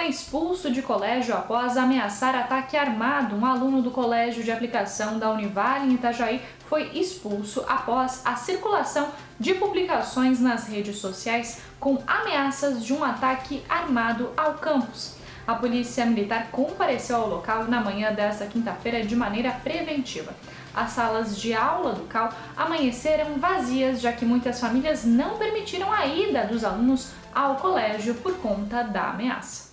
é expulso de colégio após ameaçar ataque armado. Um aluno do colégio de aplicação da Univale em Itajaí foi expulso após a circulação de publicações nas redes sociais com ameaças de um ataque armado ao campus. A polícia militar compareceu ao local na manhã desta quinta-feira de maneira preventiva. As salas de aula do CAL amanheceram vazias, já que muitas famílias não permitiram a ida dos alunos ao colégio por conta da ameaça.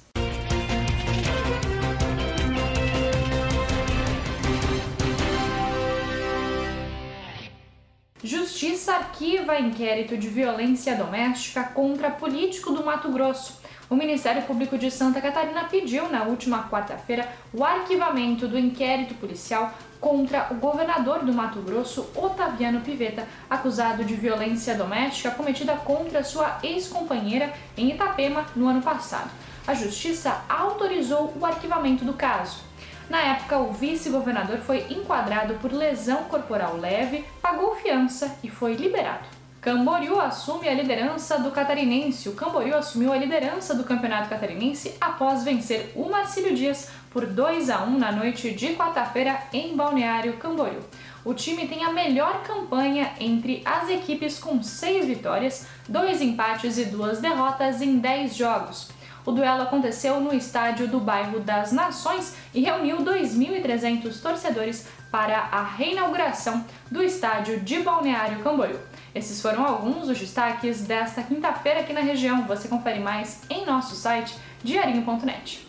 Justiça arquiva inquérito de violência doméstica contra político do Mato Grosso. O Ministério Público de Santa Catarina pediu na última quarta-feira o arquivamento do inquérito policial contra o governador do Mato Grosso, Otaviano Pivetta, acusado de violência doméstica cometida contra sua ex-companheira em Itapema no ano passado. A Justiça autorizou o arquivamento do caso. Na época, o vice-governador foi enquadrado por lesão corporal leve, pagou fiança e foi liberado. Camboriú assume a liderança do catarinense. O Camboriú assumiu a liderança do campeonato catarinense após vencer o Marcílio Dias por 2 a 1 na noite de quarta-feira em Balneário Camboriú. O time tem a melhor campanha entre as equipes com seis vitórias, dois empates e duas derrotas em 10 jogos. O duelo aconteceu no estádio do bairro das Nações e reuniu 2.300 torcedores para a reinauguração do estádio de Balneário Camboriú. Esses foram alguns dos destaques desta quinta-feira aqui na região. Você confere mais em nosso site diarinho.net.